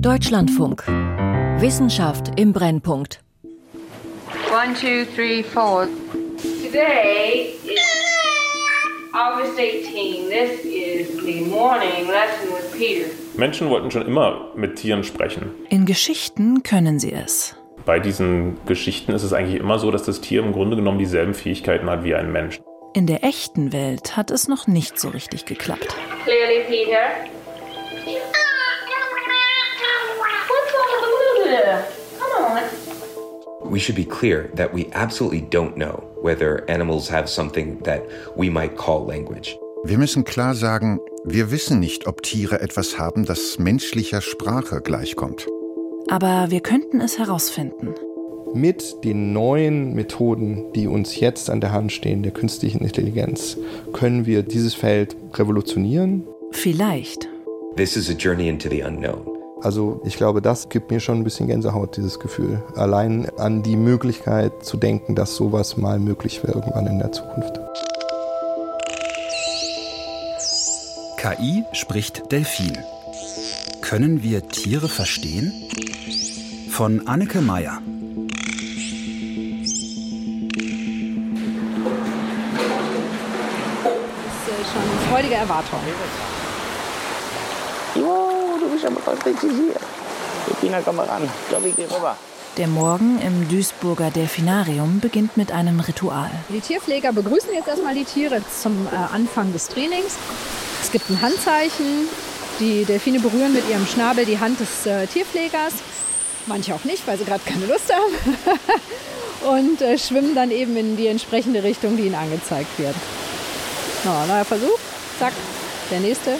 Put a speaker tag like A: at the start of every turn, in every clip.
A: Deutschlandfunk. Wissenschaft im Brennpunkt.
B: One, two, three, four. Today is August 18. This is the morning lesson with Peter.
C: Menschen wollten schon immer mit Tieren sprechen.
D: In Geschichten können sie es.
C: Bei diesen Geschichten ist es eigentlich immer so, dass das Tier im Grunde genommen dieselben Fähigkeiten hat wie ein Mensch.
D: In der echten Welt hat es noch nicht so richtig geklappt.
B: Clearly, Peter. Come on.
E: We should be clear that we absolutely don't know whether animals have something that we might call language.
F: Wir müssen klar sagen, wir wissen nicht, ob Tiere etwas haben, das menschlicher Sprache gleichkommt.
D: Aber wir könnten es herausfinden.
G: Mit den neuen Methoden, die uns jetzt an der Hand stehen, der künstlichen Intelligenz, können wir dieses Feld revolutionieren.
D: Vielleicht.
E: This is a journey into the unknown.
G: Also ich glaube, das gibt mir schon ein bisschen Gänsehaut, dieses Gefühl. Allein an die Möglichkeit zu denken, dass sowas mal möglich wäre irgendwann in der Zukunft.
H: KI spricht Delfin. Können wir Tiere verstehen? Von Anneke Meyer.
I: Das ist schon freudige Erwartung.
J: Oh, bist aber hier. Bettina, komm mal ran. Ich glaube, ich gehe rüber.
D: Der Morgen im Duisburger Delfinarium beginnt mit einem Ritual.
I: Die Tierpfleger begrüßen jetzt erstmal die Tiere zum äh, Anfang des Trainings. Es gibt ein Handzeichen. Die Delfine berühren mit ihrem Schnabel die Hand des äh, Tierpflegers. Manche auch nicht, weil sie gerade keine Lust haben. Und äh, schwimmen dann eben in die entsprechende Richtung, die ihnen angezeigt wird. Na, neuer Versuch. Zack. Der nächste.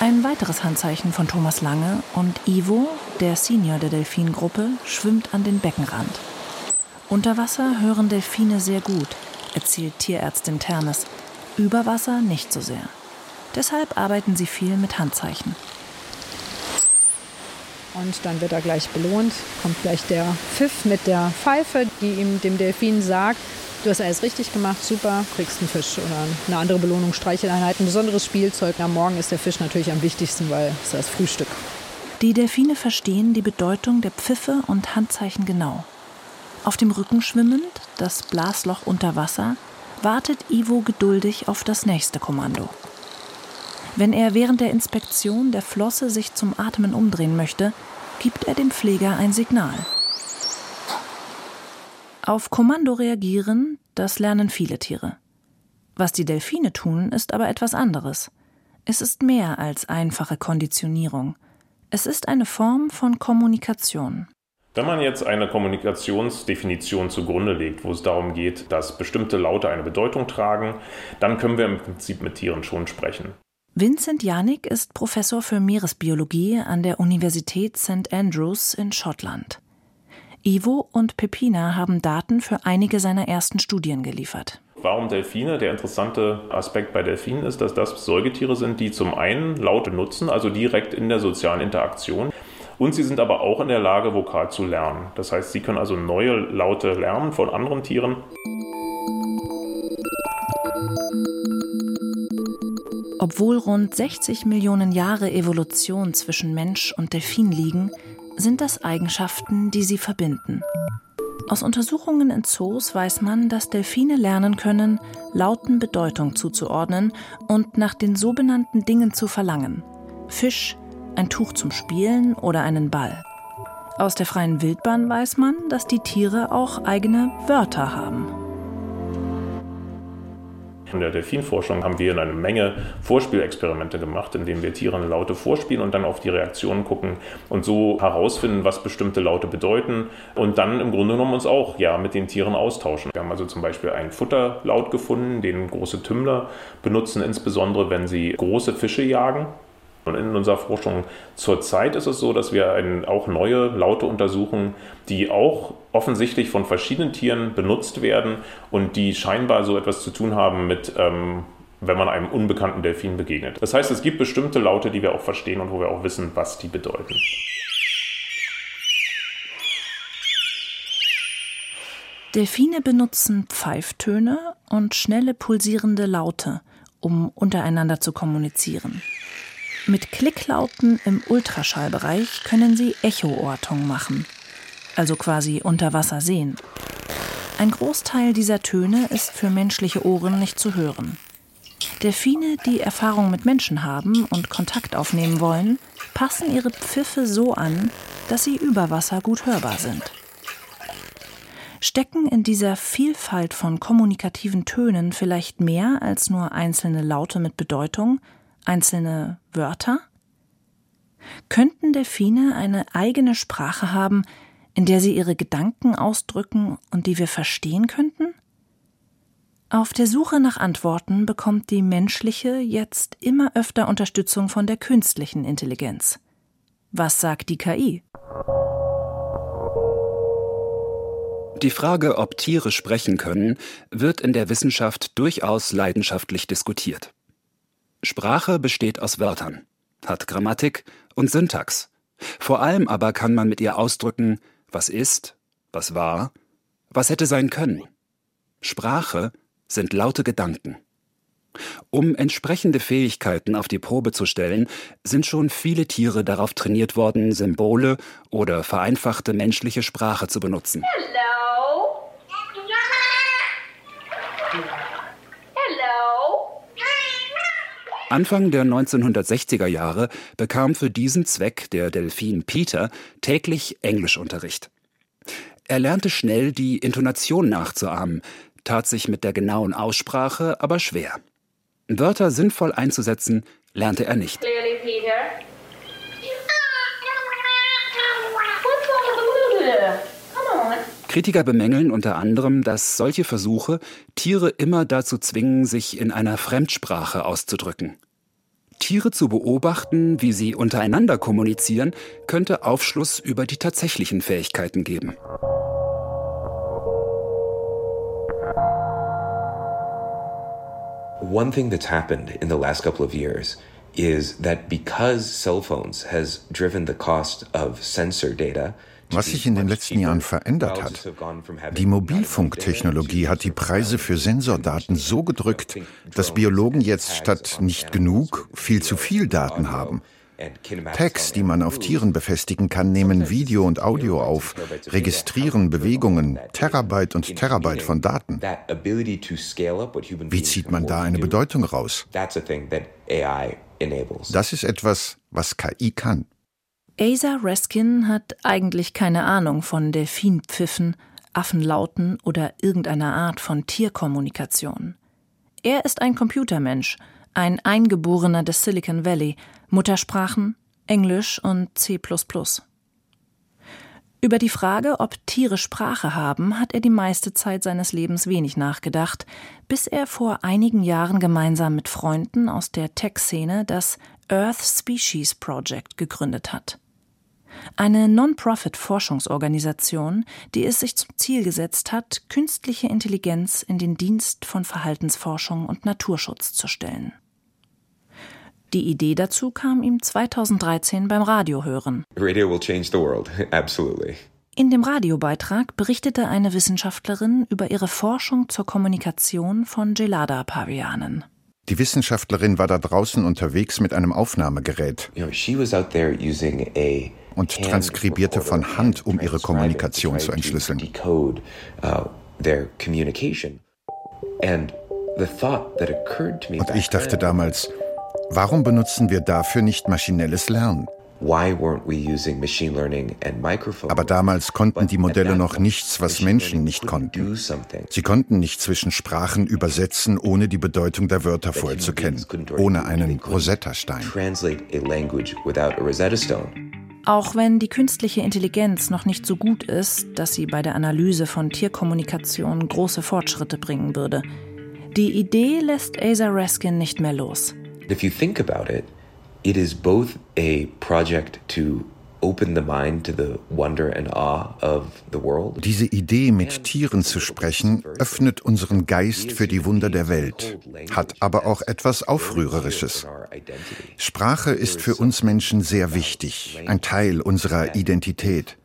D: Ein weiteres Handzeichen von Thomas Lange und Ivo, der Senior der Delfingruppe, schwimmt an den Beckenrand. Unter Wasser hören Delfine sehr gut, erzählt Tierärztin Ternes. Über Wasser nicht so sehr. Deshalb arbeiten sie viel mit Handzeichen.
I: Und dann wird er gleich belohnt. Kommt gleich der Pfiff mit der Pfeife, die ihm dem Delfin sagt, du hast alles richtig gemacht, super, kriegst einen Fisch oder eine andere Belohnung, Streicheleinheit, ein besonderes Spielzeug. Am Morgen ist der Fisch natürlich am wichtigsten, weil es das Frühstück.
D: Die Delfine verstehen die Bedeutung der Pfiffe und Handzeichen genau. Auf dem Rücken schwimmend, das Blasloch unter Wasser, wartet Ivo geduldig auf das nächste Kommando. Wenn er während der Inspektion der Flosse sich zum Atmen umdrehen möchte, gibt er dem Pfleger ein Signal. Auf Kommando reagieren, das lernen viele Tiere. Was die Delfine tun, ist aber etwas anderes. Es ist mehr als einfache Konditionierung. Es ist eine Form von Kommunikation.
C: Wenn man jetzt eine Kommunikationsdefinition zugrunde legt, wo es darum geht, dass bestimmte Laute eine Bedeutung tragen, dann können wir im Prinzip mit Tieren schon sprechen.
D: Vincent Janik ist Professor für Meeresbiologie an der Universität St. Andrews in Schottland. Ivo und Pepina haben Daten für einige seiner ersten Studien geliefert.
C: Warum Delfine? Der interessante Aspekt bei Delfinen ist, dass das Säugetiere sind, die zum einen Laute nutzen, also direkt in der sozialen Interaktion. Und sie sind aber auch in der Lage, vokal zu lernen. Das heißt, sie können also neue Laute lernen von anderen Tieren.
D: Obwohl rund 60 Millionen Jahre Evolution zwischen Mensch und Delfin liegen, sind das Eigenschaften, die sie verbinden. Aus Untersuchungen in Zoos weiß man, dass Delfine lernen können, Lauten Bedeutung zuzuordnen und nach den so benannten Dingen zu verlangen. Fisch, ein Tuch zum Spielen oder einen Ball. Aus der freien Wildbahn weiß man, dass die Tiere auch eigene Wörter haben.
C: In der Delfinforschung haben wir eine Menge Vorspielexperimente gemacht, indem wir Tieren Laute vorspielen und dann auf die Reaktionen gucken und so herausfinden, was bestimmte Laute bedeuten und dann im Grunde genommen uns auch ja mit den Tieren austauschen. Wir haben also zum Beispiel einen Futterlaut gefunden, den große Tümmler benutzen, insbesondere wenn sie große Fische jagen. Und in unserer Forschung zurzeit ist es so, dass wir ein, auch neue Laute untersuchen, die auch offensichtlich von verschiedenen Tieren benutzt werden und die scheinbar so etwas zu tun haben mit, ähm, wenn man einem unbekannten Delfin begegnet. Das heißt, es gibt bestimmte Laute, die wir auch verstehen und wo wir auch wissen, was die bedeuten.
D: Delfine benutzen Pfeiftöne und schnelle pulsierende Laute, um untereinander zu kommunizieren. Mit Klicklauten im Ultraschallbereich können sie Echoortung machen, also quasi unter Wasser sehen. Ein Großteil dieser Töne ist für menschliche Ohren nicht zu hören. Delfine, die Erfahrung mit Menschen haben und Kontakt aufnehmen wollen, passen ihre Pfiffe so an, dass sie über Wasser gut hörbar sind. Stecken in dieser Vielfalt von kommunikativen Tönen vielleicht mehr als nur einzelne Laute mit Bedeutung, einzelne Wörter? Könnten Delfine eine eigene Sprache haben, in der sie ihre Gedanken ausdrücken und die wir verstehen könnten? Auf der Suche nach Antworten bekommt die menschliche jetzt immer öfter Unterstützung von der künstlichen Intelligenz. Was sagt die KI?
H: Die Frage, ob Tiere sprechen können, wird in der Wissenschaft durchaus leidenschaftlich diskutiert. Sprache besteht aus Wörtern, hat Grammatik und Syntax. Vor allem aber kann man mit ihr ausdrücken, was ist, was war, was hätte sein können. Sprache sind laute Gedanken. Um entsprechende Fähigkeiten auf die Probe zu stellen, sind schon viele Tiere darauf trainiert worden, Symbole oder vereinfachte menschliche Sprache zu benutzen.
B: Hello.
H: Anfang der 1960er Jahre bekam für diesen Zweck der Delfin Peter täglich Englischunterricht. Er lernte schnell die Intonation nachzuahmen, tat sich mit der genauen Aussprache aber schwer. Wörter sinnvoll einzusetzen, lernte er nicht.
B: Clearly, Peter. Come on.
H: Kritiker bemängeln unter anderem, dass solche Versuche Tiere immer dazu zwingen, sich in einer Fremdsprache auszudrücken. Tiere zu beobachten, wie sie untereinander kommunizieren, könnte Aufschluss über die tatsächlichen Fähigkeiten geben.
E: One thing that's happened in the last couple of years is that because cell phones has driven the cost of sensor data
F: Was sich in den letzten Jahren verändert hat, die Mobilfunktechnologie hat die Preise für Sensordaten so gedrückt, dass Biologen jetzt statt nicht genug viel zu viel Daten haben. Tags, die man auf Tieren befestigen kann, nehmen Video und Audio auf, registrieren Bewegungen, Terabyte und Terabyte von Daten. Wie zieht man da eine Bedeutung raus? Das ist etwas, was KI kann.
D: Asa Raskin hat eigentlich keine Ahnung von Delfinpfiffen, Affenlauten oder irgendeiner Art von Tierkommunikation. Er ist ein Computermensch, ein Eingeborener des Silicon Valley, Muttersprachen Englisch und C. Über die Frage, ob Tiere Sprache haben, hat er die meiste Zeit seines Lebens wenig nachgedacht, bis er vor einigen Jahren gemeinsam mit Freunden aus der Tech-Szene das Earth Species Project gegründet hat. Eine Non-Profit-Forschungsorganisation, die es sich zum Ziel gesetzt hat, künstliche Intelligenz in den Dienst von Verhaltensforschung und Naturschutz zu stellen. Die Idee dazu kam ihm 2013 beim Radiohören.
E: Radio will change the world, absolutely.
D: In dem Radiobeitrag berichtete eine Wissenschaftlerin über ihre Forschung zur Kommunikation von Gelada-Pavianen.
F: Die Wissenschaftlerin war da draußen unterwegs mit einem Aufnahmegerät
E: You know, she was out there using a
F: und transkribierte von Hand, um ihre Kommunikation zu entschlüsseln.
E: uh,
F: Und ich dachte damals, warum benutzen wir dafür nicht maschinelles Lernen?
E: why weren't we using machine learning and microphones?
F: Aber damals konnten die Modelle noch nichts, was Menschen nicht konnten. Sie konnten nicht zwischen Sprachen übersetzen, ohne die Bedeutung der Wörter voll zu kennen, ohne einen Rosetta-Stein.
D: Auch wenn die künstliche Intelligenz noch nicht so gut ist, dass sie bei der Analyse von Tierkommunikation große Fortschritte bringen würde. Die Idee lässt Asa Raskin nicht mehr los.
E: If you think about it, it is both a project to
F: Diese Idee, mit Tieren zu sprechen, öffnet unseren Geist für die Wunder der Welt, hat aber auch etwas Aufrührerisches. Sprache ist für uns Menschen sehr wichtig, ein Teil unserer Identität.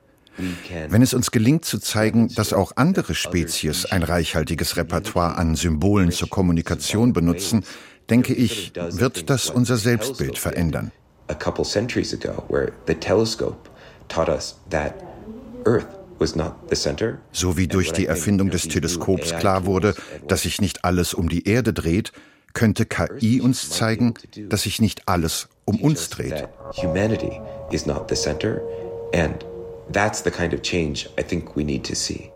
F: Wenn es uns gelingt zu zeigen, dass auch andere Spezies ein reichhaltiges Repertoire an Symbolen zur Kommunikation benutzen, denke ich, wird das unser Selbstbild verändern.
E: A couple centuries ago, where the telescope taught us that Earth
F: so wie durch die Erfindung des Teleskops klar wurde, dass sich nicht alles um die Erde dreht, könnte KI uns zeigen, dass sich nicht alles um uns dreht. Humanity is not the center and that's the kind of change I think we need to see.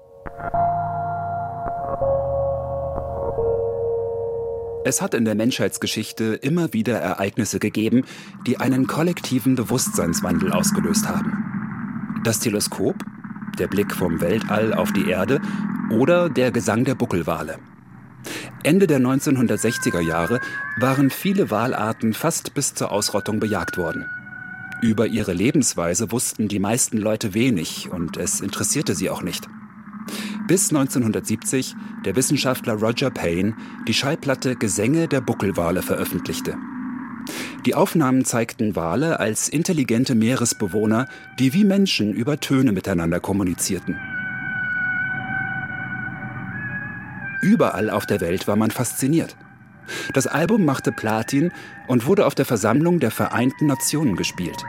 H: Es hat in der Menschheitsgeschichte immer wieder Ereignisse gegeben, die einen kollektiven Bewusstseinswandel ausgelöst haben. Das Teleskop, der Blick vom Weltall auf die Erde oder der Gesang der Buckelwale. Ende der 1960er Jahre waren viele Walarten fast bis zur Ausrottung bejagt worden. Über ihre Lebensweise wussten die meisten Leute wenig und es interessierte sie auch nicht bis 1970 der Wissenschaftler Roger Payne die Schallplatte Gesänge der Buckelwale veröffentlichte. Die Aufnahmen zeigten Wale als intelligente Meeresbewohner, die wie Menschen über Töne miteinander kommunizierten. Überall auf der Welt war man fasziniert. Das Album machte Platin und wurde auf der Versammlung der Vereinten Nationen gespielt.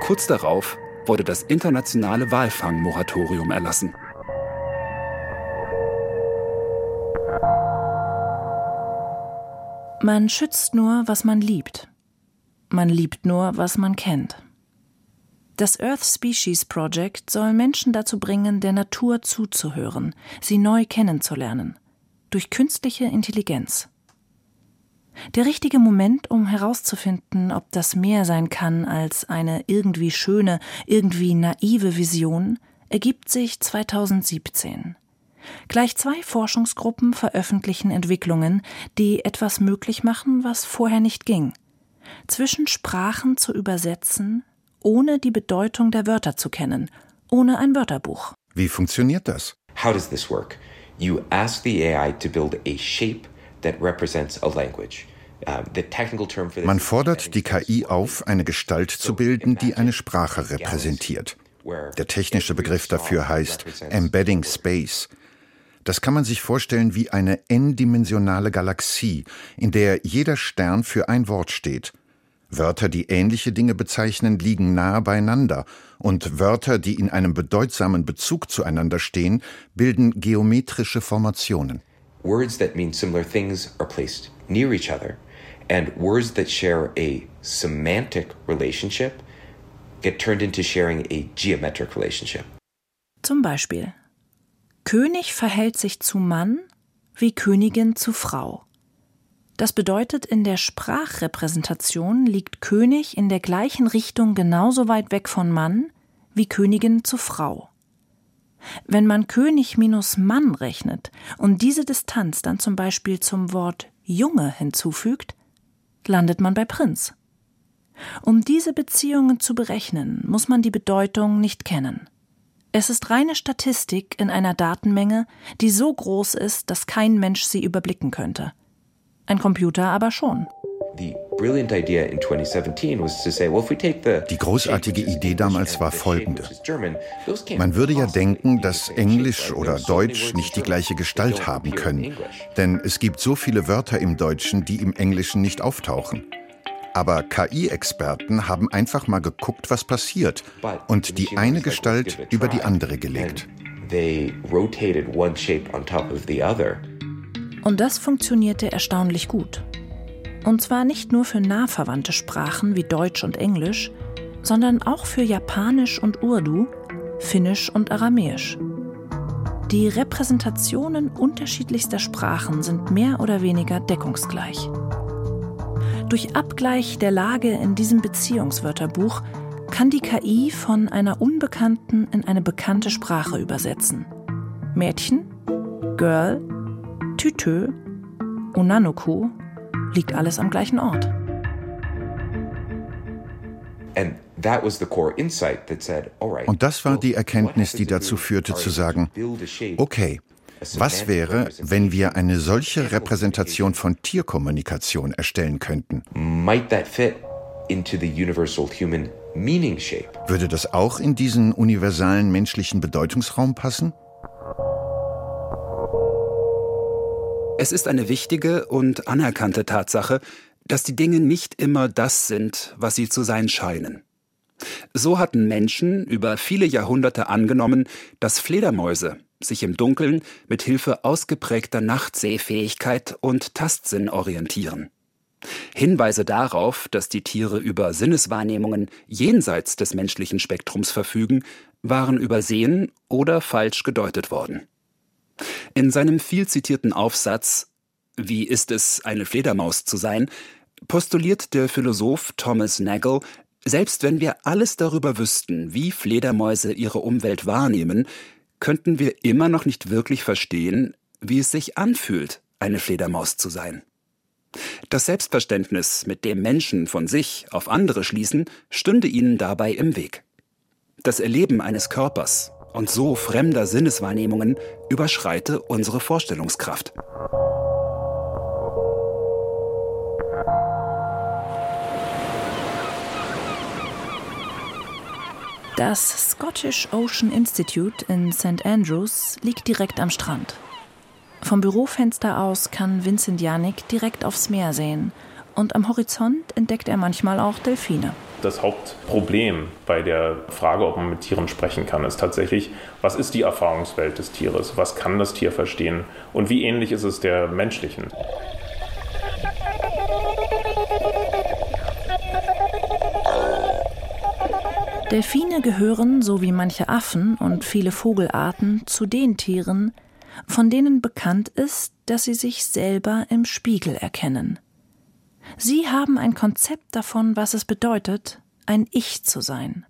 H: Kurz darauf wurde das internationale Walfangmoratorium erlassen.
D: Man schützt nur, was man liebt. Man liebt nur, was man kennt. Das Earth Species Project soll Menschen dazu bringen, der Natur zuzuhören, sie neu kennenzulernen, durch künstliche Intelligenz. Der richtige Moment, um herauszufinden, ob das mehr sein kann als eine irgendwie schöne, irgendwie naive Vision, ergibt sich 2017. Gleich zwei Forschungsgruppen veröffentlichen Entwicklungen, die etwas möglich machen, was vorher nicht ging. Zwischen Sprachen zu übersetzen, ohne die Bedeutung der Wörter zu kennen, ohne ein Wörterbuch.
F: Wie funktioniert das?
E: How does this work? You ask the AI to build a shape that represents a language.
F: Man fordert die KI auf, eine Gestalt zu bilden, die eine Sprache repräsentiert. Der technische Begriff dafür heißt Embedding Space. Das kann man sich vorstellen wie eine n-dimensionale Galaxie, in der jeder Stern für ein Wort steht. Wörter, die ähnliche Dinge bezeichnen, liegen nahe beieinander, und Wörter, die in einem bedeutsamen Bezug zueinander stehen, bilden geometrische Formationen.
E: Words that mean similar things are placed near each other, and words that share a semantic relationship get turned into sharing a geometric relationship.
D: Zum Beispiel König verhält sich zu Mann wie Königin zu Frau. Das bedeutet, in der Sprachrepräsentation liegt König in der gleichen Richtung genauso weit weg von Mann wie Königin zu Frau. Wenn man König minus Mann rechnet und diese Distanz dann zum Beispiel zum Wort Junge hinzufügt, landet man bei Prinz. Um diese Beziehungen zu berechnen, muss man die Bedeutung nicht kennen. Es ist reine Statistik in einer Datenmenge, die so groß ist, dass kein Mensch sie überblicken könnte. Ein Computer aber schon.
F: Die großartige Idee damals war folgende. Man würde ja denken, dass Englisch oder Deutsch nicht die gleiche Gestalt haben können, denn es gibt so viele Wörter im Deutschen, die im Englischen nicht auftauchen. Aber KI-Experten haben einfach mal geguckt, was passiert und die eine Gestalt über die andere gelegt.
D: Und das funktionierte erstaunlich gut. Und zwar nicht nur für nah verwandte Sprachen wie Deutsch und Englisch, sondern auch für Japanisch und Urdu, Finnisch und Aramäisch. Die Repräsentationen unterschiedlichster Sprachen sind mehr oder weniger deckungsgleich. Durch Abgleich der Lage in diesem Beziehungswörterbuch kann die KI von einer unbekannten in eine bekannte Sprache übersetzen. Mädchen, Girl, Tütö, Unanoku liegt alles am gleichen Ort.
F: Und das war die Erkenntnis, die dazu führte zu sagen, okay, was wäre, wenn wir eine solche Repräsentation von Tierkommunikation erstellen könnten? Würde das auch in diesen universalen menschlichen Bedeutungsraum passen?
H: Es ist eine wichtige und anerkannte Tatsache, dass die Dinge nicht immer das sind, was sie zu sein scheinen. So hatten Menschen über viele Jahrhunderte angenommen, dass Fledermäuse sich im Dunkeln mit Hilfe ausgeprägter Nachtsehfähigkeit und Tastsinn orientieren. Hinweise darauf, dass die Tiere über Sinneswahrnehmungen jenseits des menschlichen Spektrums verfügen, waren übersehen oder falsch gedeutet worden. In seinem viel zitierten Aufsatz Wie ist es, eine Fledermaus zu sein, postuliert der Philosoph Thomas Nagel, selbst wenn wir alles darüber wüssten, wie Fledermäuse ihre Umwelt wahrnehmen, könnten wir immer noch nicht wirklich verstehen, wie es sich anfühlt, eine Fledermaus zu sein. Das Selbstverständnis, mit dem Menschen von sich auf andere schließen, stünde ihnen dabei im Weg. Das Erleben eines Körpers und so fremder Sinneswahrnehmungen überschreite unsere Vorstellungskraft.
D: Das Scottish Ocean Institute in St. Andrews liegt direkt am Strand. Vom Bürofenster aus kann Vincent Janik direkt aufs Meer sehen und am Horizont entdeckt er manchmal auch Delfine.
C: Das Hauptproblem bei der Frage, ob man mit Tieren sprechen kann, ist tatsächlich, was ist die Erfahrungswelt des Tieres? Was kann das Tier verstehen? Und wie ähnlich ist es der menschlichen?
D: Delfine gehören, so wie manche Affen und viele Vogelarten, zu den Tieren, von denen bekannt ist, dass sie sich selber im Spiegel erkennen. Sie haben ein Konzept davon, was es bedeutet, ein Ich zu sein.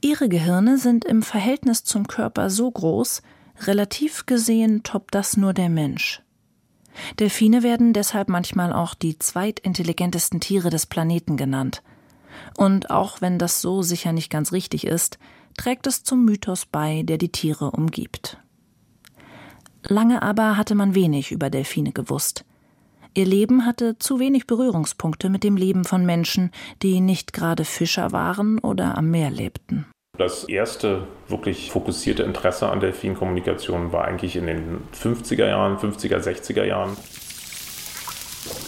D: Ihre Gehirne sind im Verhältnis zum Körper so groß, relativ gesehen toppt das nur der Mensch. Delfine werden deshalb manchmal auch die zweitintelligentesten Tiere des Planeten genannt – und auch wenn das so sicher nicht ganz richtig ist, trägt es zum Mythos bei, der die Tiere umgibt. Lange aber hatte man wenig über Delfine gewusst. Ihr Leben hatte zu wenig Berührungspunkte mit dem Leben von Menschen, die nicht gerade Fischer waren oder am Meer lebten.
C: Das erste wirklich fokussierte Interesse an Delfinkommunikation war eigentlich in den 50er Jahren, 50er, 60er Jahren.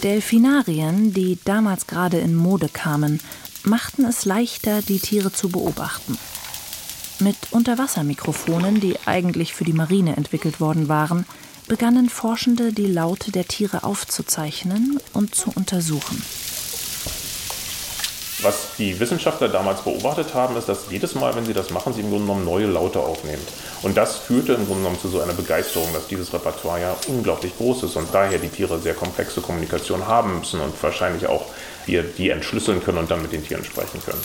D: Delfinarien, die damals gerade in Mode kamen, machten es leichter, die Tiere zu beobachten. Mit Unterwassermikrofonen, die eigentlich für die Marine entwickelt worden waren, begannen Forschende, die Laute der Tiere aufzuzeichnen und zu untersuchen.
C: Was die Wissenschaftler damals beobachtet haben, ist, dass jedes Mal, wenn sie das machen, sie im Grunde genommen neue Laute aufnehmen. Und das führte im Grunde genommen zu so einer Begeisterung, dass dieses Repertoire ja unglaublich groß ist und daher die Tiere sehr komplexe Kommunikation haben müssen und wahrscheinlich auch wir die entschlüsseln können und dann mit den Tieren sprechen können.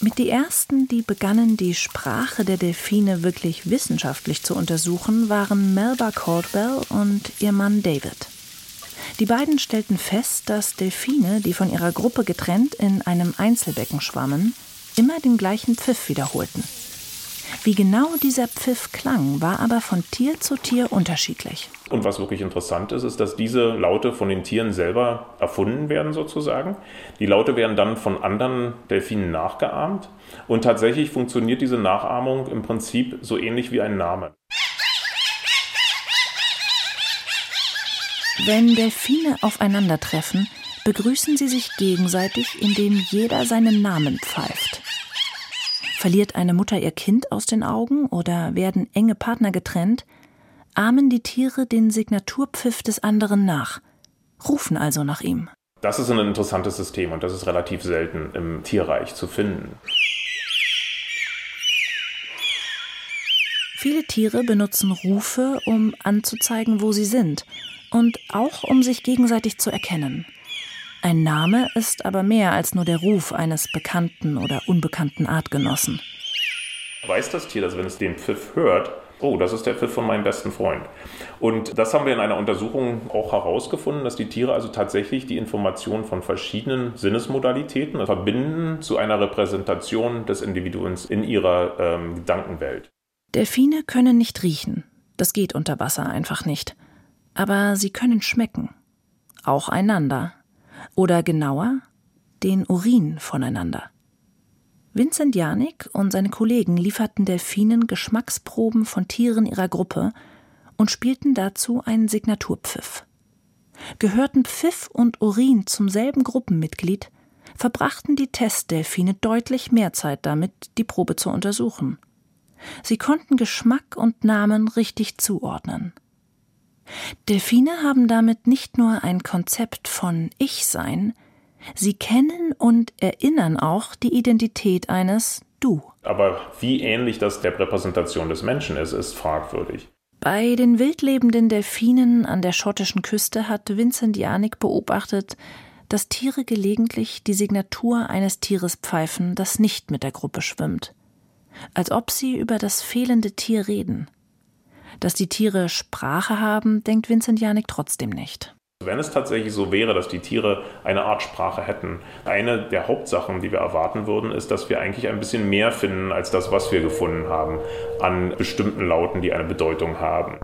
D: Mit die ersten, die begannen, die Sprache der Delfine wirklich wissenschaftlich zu untersuchen, waren Melba Caldwell und ihr Mann David. Die beiden stellten fest, dass Delfine, die von ihrer Gruppe getrennt in einem Einzelbecken schwammen, immer den gleichen Pfiff wiederholten. Wie genau dieser Pfiff klang, war aber von Tier zu Tier unterschiedlich.
C: Und was wirklich interessant ist, ist, dass diese Laute von den Tieren selber erfunden werden sozusagen. Die Laute werden dann von anderen Delfinen nachgeahmt und tatsächlich funktioniert diese Nachahmung im Prinzip so ähnlich wie ein Name.
D: Wenn Delfine aufeinandertreffen, begrüßen sie sich gegenseitig, indem jeder seinen Namen pfeift. Verliert eine Mutter ihr Kind aus den Augen oder werden enge Partner getrennt, ahmen die Tiere den Signaturpfiff des anderen nach, rufen also nach ihm.
C: Das ist ein interessantes System und das ist relativ selten im Tierreich zu finden.
D: Viele Tiere benutzen Rufe, um anzuzeigen, wo sie sind und auch um sich gegenseitig zu erkennen. Ein Name ist aber mehr als nur der Ruf eines bekannten oder unbekannten Artgenossen.
C: Weiß das Tier, dass wenn es den Pfiff hört, oh, das ist der Pfiff von meinem besten Freund. Und das haben wir in einer Untersuchung auch herausgefunden, dass die Tiere also tatsächlich die Informationen von verschiedenen Sinnesmodalitäten verbinden zu einer Repräsentation des Individuums in ihrer ähm, Gedankenwelt.
D: Delfine können nicht riechen. Das geht unter Wasser einfach nicht aber sie können schmecken. Auch einander. Oder genauer, den Urin voneinander. Vincent Janik und seine Kollegen lieferten Delfinen Geschmacksproben von Tieren ihrer Gruppe und spielten dazu einen Signaturpfiff. Gehörten Pfiff und Urin zum selben Gruppenmitglied, verbrachten die Testdelfine deutlich mehr Zeit damit, die Probe zu untersuchen. Sie konnten Geschmack und Namen richtig zuordnen. Delfine haben damit nicht nur ein Konzept von Ich-Sein, sie kennen und erinnern auch die Identität eines Du.
C: Aber wie ähnlich das der Repräsentation des Menschen ist, ist fragwürdig.
D: Bei den wildlebenden Delfinen an der schottischen Küste hat Vincent Janik beobachtet, dass Tiere gelegentlich die Signatur eines Tieres pfeifen, das nicht mit der Gruppe schwimmt. Als ob sie über das fehlende Tier reden. Dass die Tiere Sprache haben, denkt Vincent Janik trotzdem nicht.
C: Wenn es tatsächlich so wäre, dass die Tiere eine Art Sprache hätten, eine der Hauptsachen, die wir erwarten würden, ist, dass wir eigentlich ein bisschen mehr finden als das, was wir gefunden haben an bestimmten Lauten, die eine Bedeutung haben.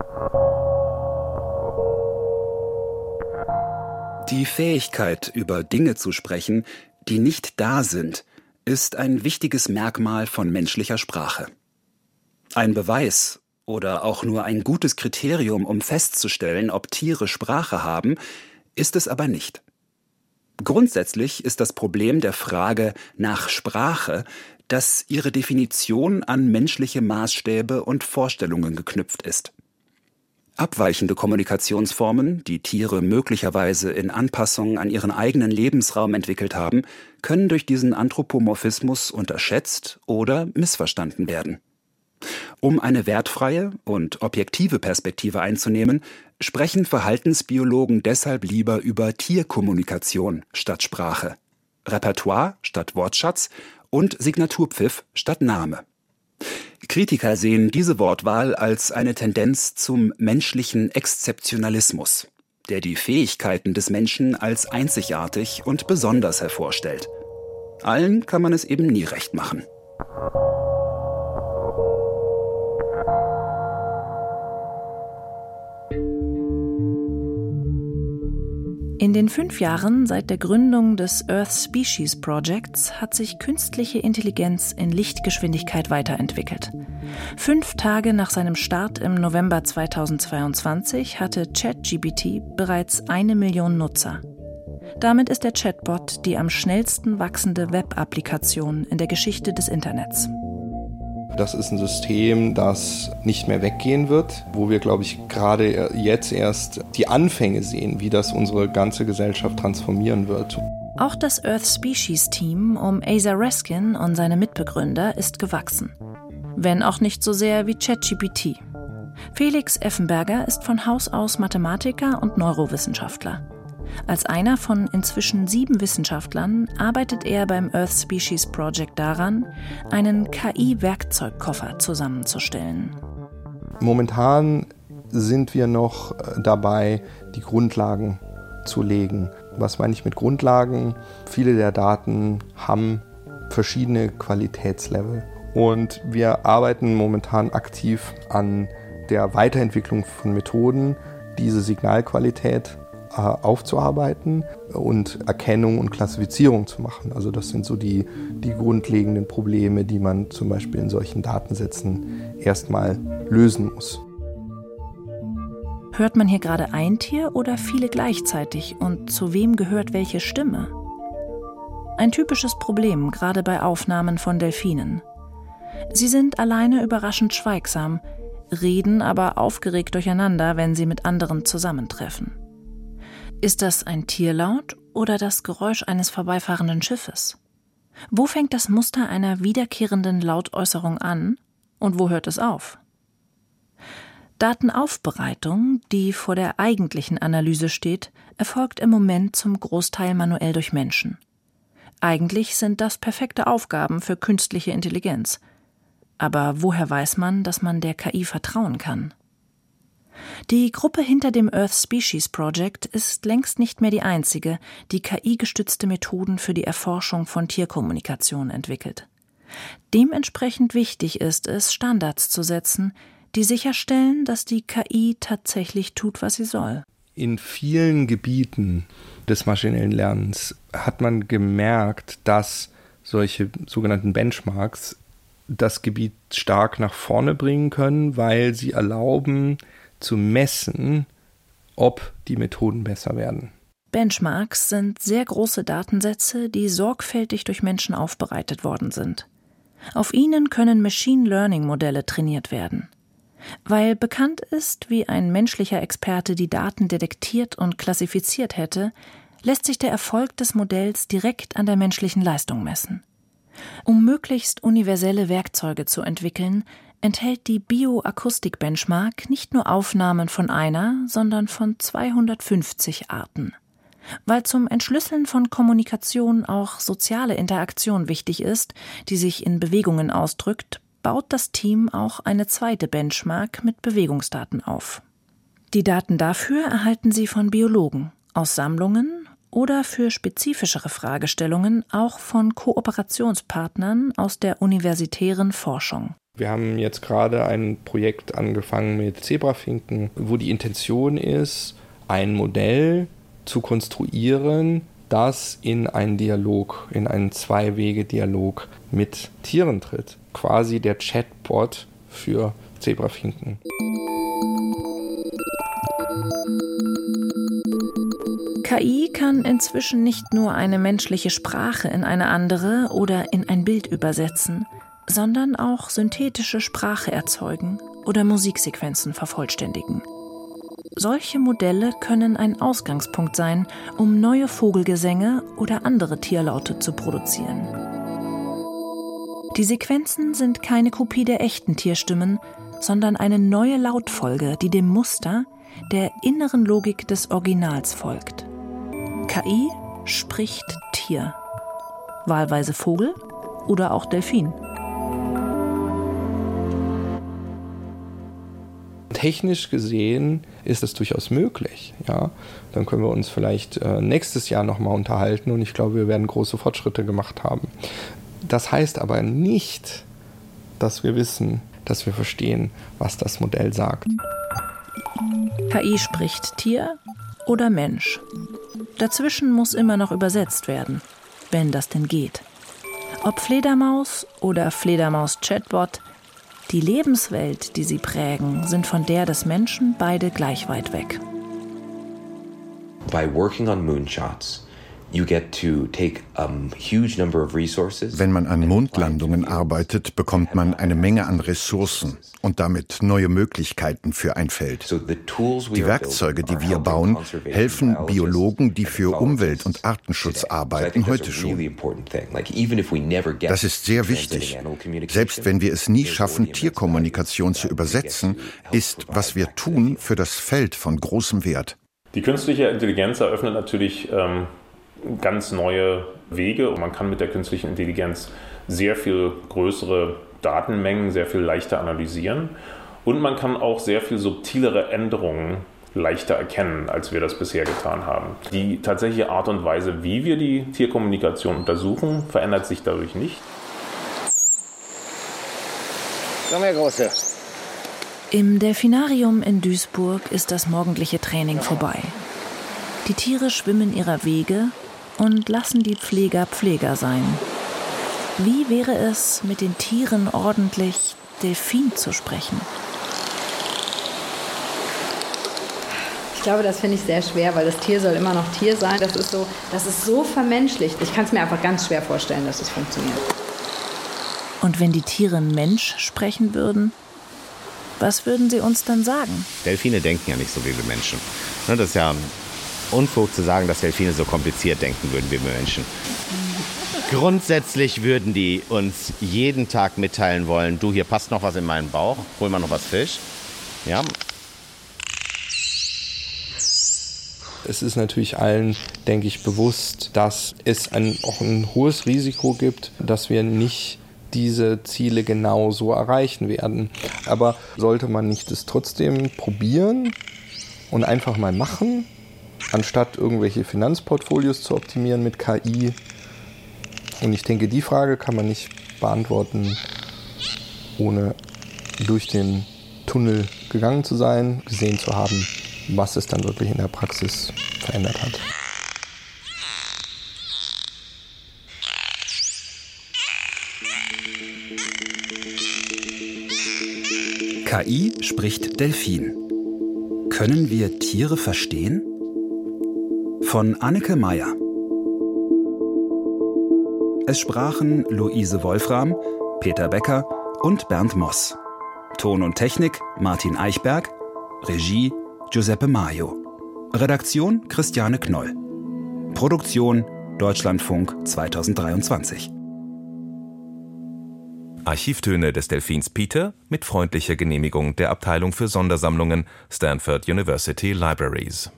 H: Die Fähigkeit, über Dinge zu sprechen, die nicht da sind, ist ein wichtiges Merkmal von menschlicher Sprache. Ein Beweis oder auch nur ein gutes Kriterium, um festzustellen, ob Tiere Sprache haben, ist es aber nicht. Grundsätzlich ist das Problem der Frage nach Sprache, dass ihre Definition an menschliche Maßstäbe und Vorstellungen geknüpft ist. Abweichende Kommunikationsformen, die Tiere möglicherweise in Anpassung an ihren eigenen Lebensraum entwickelt haben, können durch diesen Anthropomorphismus unterschätzt oder missverstanden werden. Um eine wertfreie und objektive Perspektive einzunehmen, sprechen Verhaltensbiologen deshalb lieber über Tierkommunikation statt Sprache, Repertoire statt Wortschatz und Signaturpfiff statt Name. Kritiker sehen diese Wortwahl als eine Tendenz zum menschlichen Exzeptionalismus, der die Fähigkeiten des Menschen als einzigartig und besonders hervorstellt. Allen kann man es eben nie recht machen.
D: Den fünf Jahren seit der Gründung des Earth Species Projects hat sich künstliche Intelligenz in Lichtgeschwindigkeit weiterentwickelt. Fünf Tage nach seinem Start im November 2022 hatte ChatGPT bereits eine Million Nutzer. Damit ist der Chatbot die am schnellsten wachsende Web-Applikation in der Geschichte des Internets.
G: Das ist ein System, das nicht mehr weggehen wird, wo wir, glaube ich, gerade jetzt erst die Anfänge sehen, wie das unsere ganze Gesellschaft transformieren wird.
D: Auch das Earth Species Team um Asa Raskin und seine Mitbegründer ist gewachsen. Wenn auch nicht so sehr wie ChatGPT. Felix Effenberger ist von Haus aus Mathematiker und Neurowissenschaftler. Als einer von inzwischen sieben Wissenschaftlern arbeitet er beim Earth Species Project daran, einen KI-Werkzeugkoffer zusammenzustellen.
G: Momentan sind wir noch äh, dabei, die Grundlagen zu legen. Was meine ich mit Grundlagen? Viele der Daten haben verschiedene Qualitätslevel. Und wir arbeiten momentan aktiv an der Weiterentwicklung von Methoden, diese Signalqualität aufzuarbeiten und Erkennung und Klassifizierung zu machen. Also das sind so die, die grundlegenden Probleme, die man zum Beispiel in solchen Datensätzen erstmal lösen muss.
D: Hört man hier gerade ein Tier oder viele gleichzeitig und zu wem gehört welche Stimme? Ein typisches Problem, gerade bei Aufnahmen von Delfinen. Sie sind alleine überraschend schweigsam, reden aber aufgeregt durcheinander, wenn sie mit anderen zusammentreffen. Ist das ein Tierlaut oder das Geräusch eines vorbeifahrenden Schiffes? Wo fängt das Muster einer wiederkehrenden Lautäußerung an und wo hört es auf? Datenaufbereitung, die vor der eigentlichen Analyse steht, erfolgt im Moment zum Großteil manuell durch Menschen. Eigentlich sind das perfekte Aufgaben für künstliche Intelligenz. Aber woher weiß man, dass man der KI vertrauen kann? Die Gruppe hinter dem Earth Species Project ist längst nicht mehr die einzige, die KI-gestützte Methoden für die Erforschung von Tierkommunikation entwickelt. Dementsprechend wichtig ist es, Standards zu setzen, die sicherstellen, dass die KI tatsächlich tut, was sie soll.
G: In vielen Gebieten des maschinellen Lernens hat man gemerkt, dass solche sogenannten Benchmarks das Gebiet stark nach vorne bringen können, weil sie erlauben, zu messen, ob die Methoden besser werden.
D: Benchmarks sind sehr große Datensätze, die sorgfältig durch Menschen aufbereitet worden sind. Auf ihnen können Machine Learning Modelle trainiert werden. Weil bekannt ist, wie ein menschlicher Experte die Daten detektiert und klassifiziert hätte, lässt sich der Erfolg des Modells direkt an der menschlichen Leistung messen. Um möglichst universelle Werkzeuge zu entwickeln, enthält die Bioakustik-Benchmark nicht nur Aufnahmen von einer, sondern von 250 Arten. Weil zum Entschlüsseln von Kommunikation auch soziale Interaktion wichtig ist, die sich in Bewegungen ausdrückt, baut das Team auch eine zweite Benchmark mit Bewegungsdaten auf. Die Daten dafür erhalten sie von Biologen, aus Sammlungen oder für spezifischere Fragestellungen auch von Kooperationspartnern aus der universitären Forschung.
G: Wir haben jetzt gerade ein Projekt angefangen mit Zebrafinken, wo die Intention ist, ein Modell zu konstruieren, das in einen Dialog, in einen Zwei-Wege-Dialog mit Tieren tritt. Quasi der Chatbot für Zebrafinken.
D: KI kann inzwischen nicht nur eine menschliche Sprache in eine andere oder in ein Bild übersetzen, sondern auch synthetische Sprache erzeugen oder Musiksequenzen vervollständigen. Solche Modelle können ein Ausgangspunkt sein, um neue Vogelgesänge oder andere Tierlaute zu produzieren. Die Sequenzen sind keine Kopie der echten Tierstimmen, sondern eine neue Lautfolge, die dem Muster der inneren Logik des Originals folgt. KI spricht Tier, wahlweise Vogel oder auch Delfin.
G: Technisch gesehen ist es durchaus möglich. Ja? Dann können wir uns vielleicht äh, nächstes Jahr nochmal unterhalten und ich glaube, wir werden große Fortschritte gemacht haben. Das heißt aber nicht, dass wir wissen, dass wir verstehen, was das Modell sagt.
D: KI spricht Tier oder Mensch. Dazwischen muss immer noch übersetzt werden, wenn das denn geht. Ob Fledermaus oder Fledermaus-Chatbot, die Lebenswelt, die sie prägen, sind von der des Menschen beide gleich weit weg.
E: By working on moonshots,
F: wenn man an Mondlandungen arbeitet, bekommt man eine Menge an Ressourcen und damit neue Möglichkeiten für ein Feld. Die Werkzeuge, die wir bauen, helfen Biologen, die für Umwelt- und Artenschutz arbeiten, heute schon. Das ist sehr wichtig. Selbst wenn wir es nie schaffen, Tierkommunikation zu übersetzen, ist, was wir tun, für das Feld von großem Wert.
C: Die künstliche Intelligenz eröffnet natürlich ähm ganz neue Wege und man kann mit der künstlichen Intelligenz sehr viel größere Datenmengen sehr viel leichter analysieren und man kann auch sehr viel subtilere Änderungen leichter erkennen, als wir das bisher getan haben. Die tatsächliche Art und Weise, wie wir die Tierkommunikation untersuchen, verändert sich dadurch nicht.
J: Komm her, Große.
D: Im Delfinarium in Duisburg ist das morgendliche Training vorbei. Die Tiere schwimmen ihrer Wege und lassen die Pfleger Pfleger sein. Wie wäre es, mit den Tieren ordentlich Delfin zu sprechen?
I: Ich glaube, das finde ich sehr schwer, weil das Tier soll immer noch Tier sein. Das ist so, das ist so vermenschlicht. Ich kann es mir einfach ganz schwer vorstellen, dass es funktioniert.
D: Und wenn die Tiere Mensch sprechen würden, was würden sie uns dann sagen?
K: Delfine denken ja nicht so wie wir Menschen. Ne, das ist ja Unfug zu sagen, dass Delfine so kompliziert denken würden wie wir Menschen. Grundsätzlich würden die uns jeden Tag mitteilen wollen, du, hier passt noch was in meinen Bauch, hol mal noch was Fisch. Ja.
G: Es ist natürlich allen, denke ich, bewusst, dass es ein, auch ein hohes Risiko gibt, dass wir nicht diese Ziele genau so erreichen werden. Aber sollte man nicht es trotzdem probieren und einfach mal machen anstatt irgendwelche Finanzportfolios zu optimieren mit KI. Und ich denke, die Frage kann man nicht beantworten, ohne durch den Tunnel gegangen zu sein, gesehen zu haben, was es dann wirklich in der Praxis verändert hat.
H: KI spricht Delfin. Können wir Tiere verstehen? Von Anneke Meyer. Es sprachen Luise Wolfram, Peter Becker und Bernd Moss. Ton und Technik Martin Eichberg, Regie Giuseppe Maio. Redaktion Christiane Knoll. Produktion Deutschlandfunk 2023.
L: Archivtöne des Delfins Peter mit freundlicher Genehmigung der Abteilung für Sondersammlungen Stanford University Libraries